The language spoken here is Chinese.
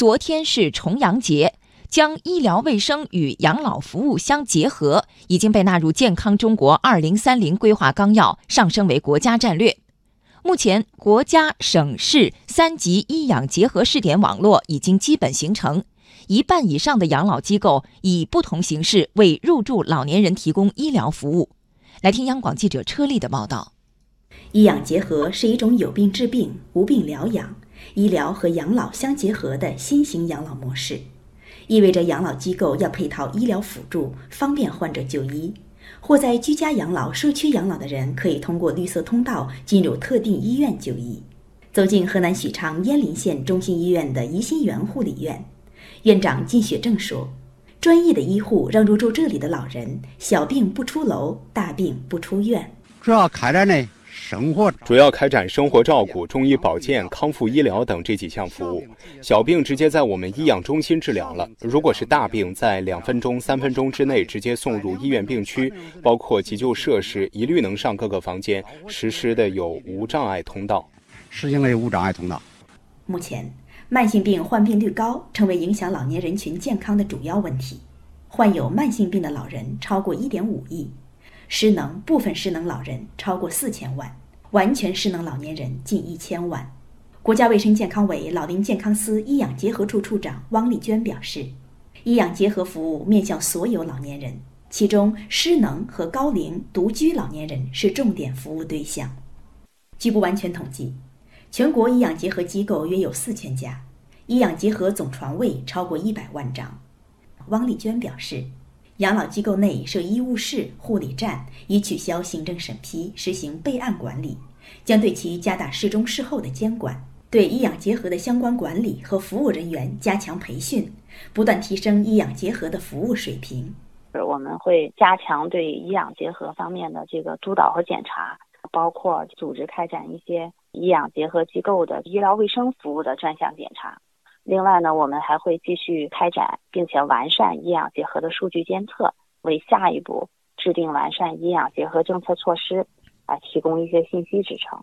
昨天是重阳节，将医疗卫生与养老服务相结合，已经被纳入健康中国二零三零规划纲要，上升为国家战略。目前，国家、省市三级医养结合试点网络已经基本形成，一半以上的养老机构以不同形式为入住老年人提供医疗服务。来听央广记者车丽的报道。医养结合是一种有病治病、无病疗养、医疗和养老相结合的新型养老模式，意味着养老机构要配套医疗辅助，方便患者就医。或在居家养老、社区养老的人，可以通过绿色通道进入特定医院就医。走进河南许昌鄢陵县中心医院的怡心园护理院，院长金雪正说：“专业的医护让入住这里的老人，小病不出楼，大病不出院。主要开展呢。”生活主要开展生活照顾、中医保健、康复医疗等这几项服务。小病直接在我们医养中心治疗了。如果是大病，在两分钟、三分钟之内直接送入医院病区，包括急救设施，一律能上各个房间，实施的有无障碍通道。实行了无障碍通道。目前，慢性病患病率高，成为影响老年人群健康的主要问题。患有慢性病的老人超过一点五亿，失能部分失能老人超过四千万。完全失能老年人近一千万。国家卫生健康委老龄健康司医养结合处处长汪丽娟表示，医养结合服务面向所有老年人，其中失能和高龄独居老年人是重点服务对象。据不完全统计，全国医养结合机构约有四千家，医养结合总床位超过一百万张。汪丽娟表示。养老机构内设医务室、护理站，已取消行政审批，实行备案管理，将对其加大事中事后的监管，对医养结合的相关管理和服务人员加强培训，不断提升医养结合的服务水平。我们会加强对医养结合方面的这个督导和检查，包括组织开展一些医养结合机构的医疗卫生服务的专项检查。另外呢，我们还会继续开展并且完善医养结合的数据监测，为下一步制定完善医养结合政策措施，啊提供一些信息支撑。